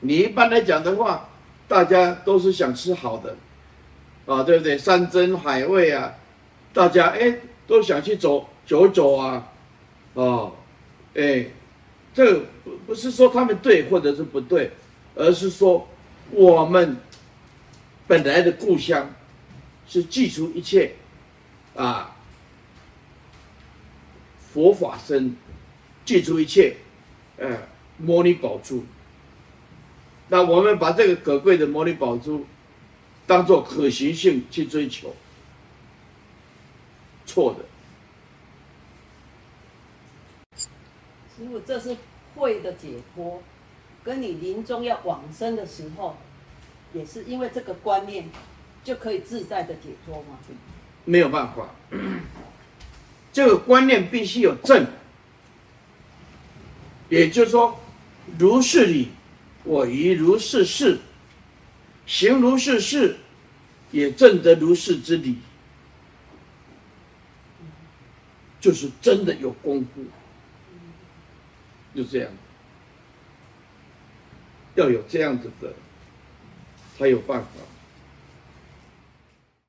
你一般来讲的话，大家都是想吃好的，啊，对不对？山珍海味啊，大家哎都想去走走走啊，哦，哎，这不不是说他们对或者是不对，而是说我们本来的故乡是记住一切啊，佛法僧记住一切，呃，摩尼宝珠。那我们把这个可贵的摩尼宝珠当做可行性去追求，错的。师父，这是慧的解脱，跟你临终要往生的时候，也是因为这个观念就可以自在的解脱吗？没有办法，这个观念必须有正，也就是说，如是理。我于如是事，行如是事，也证得如是之理，就是真的有功夫，就这样，要有这样子的，才有办法。